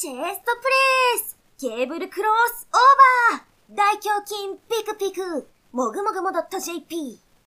チェストプレイス。ケーブルクロスオーバー。大胸筋ピクピク。もぐもぐも .jp